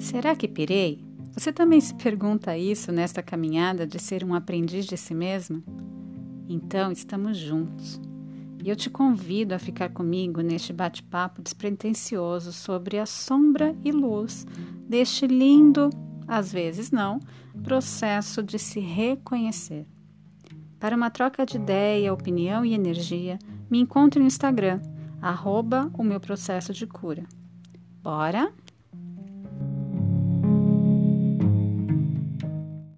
Será que pirei? Você também se pergunta isso nesta caminhada de ser um aprendiz de si mesmo? Então estamos juntos. E eu te convido a ficar comigo neste bate-papo despretensioso sobre a sombra e luz deste lindo, às vezes não, processo de se reconhecer. Para uma troca de ideia, opinião e energia, me encontre no Instagram, arroba o meu processo de cura. Bora?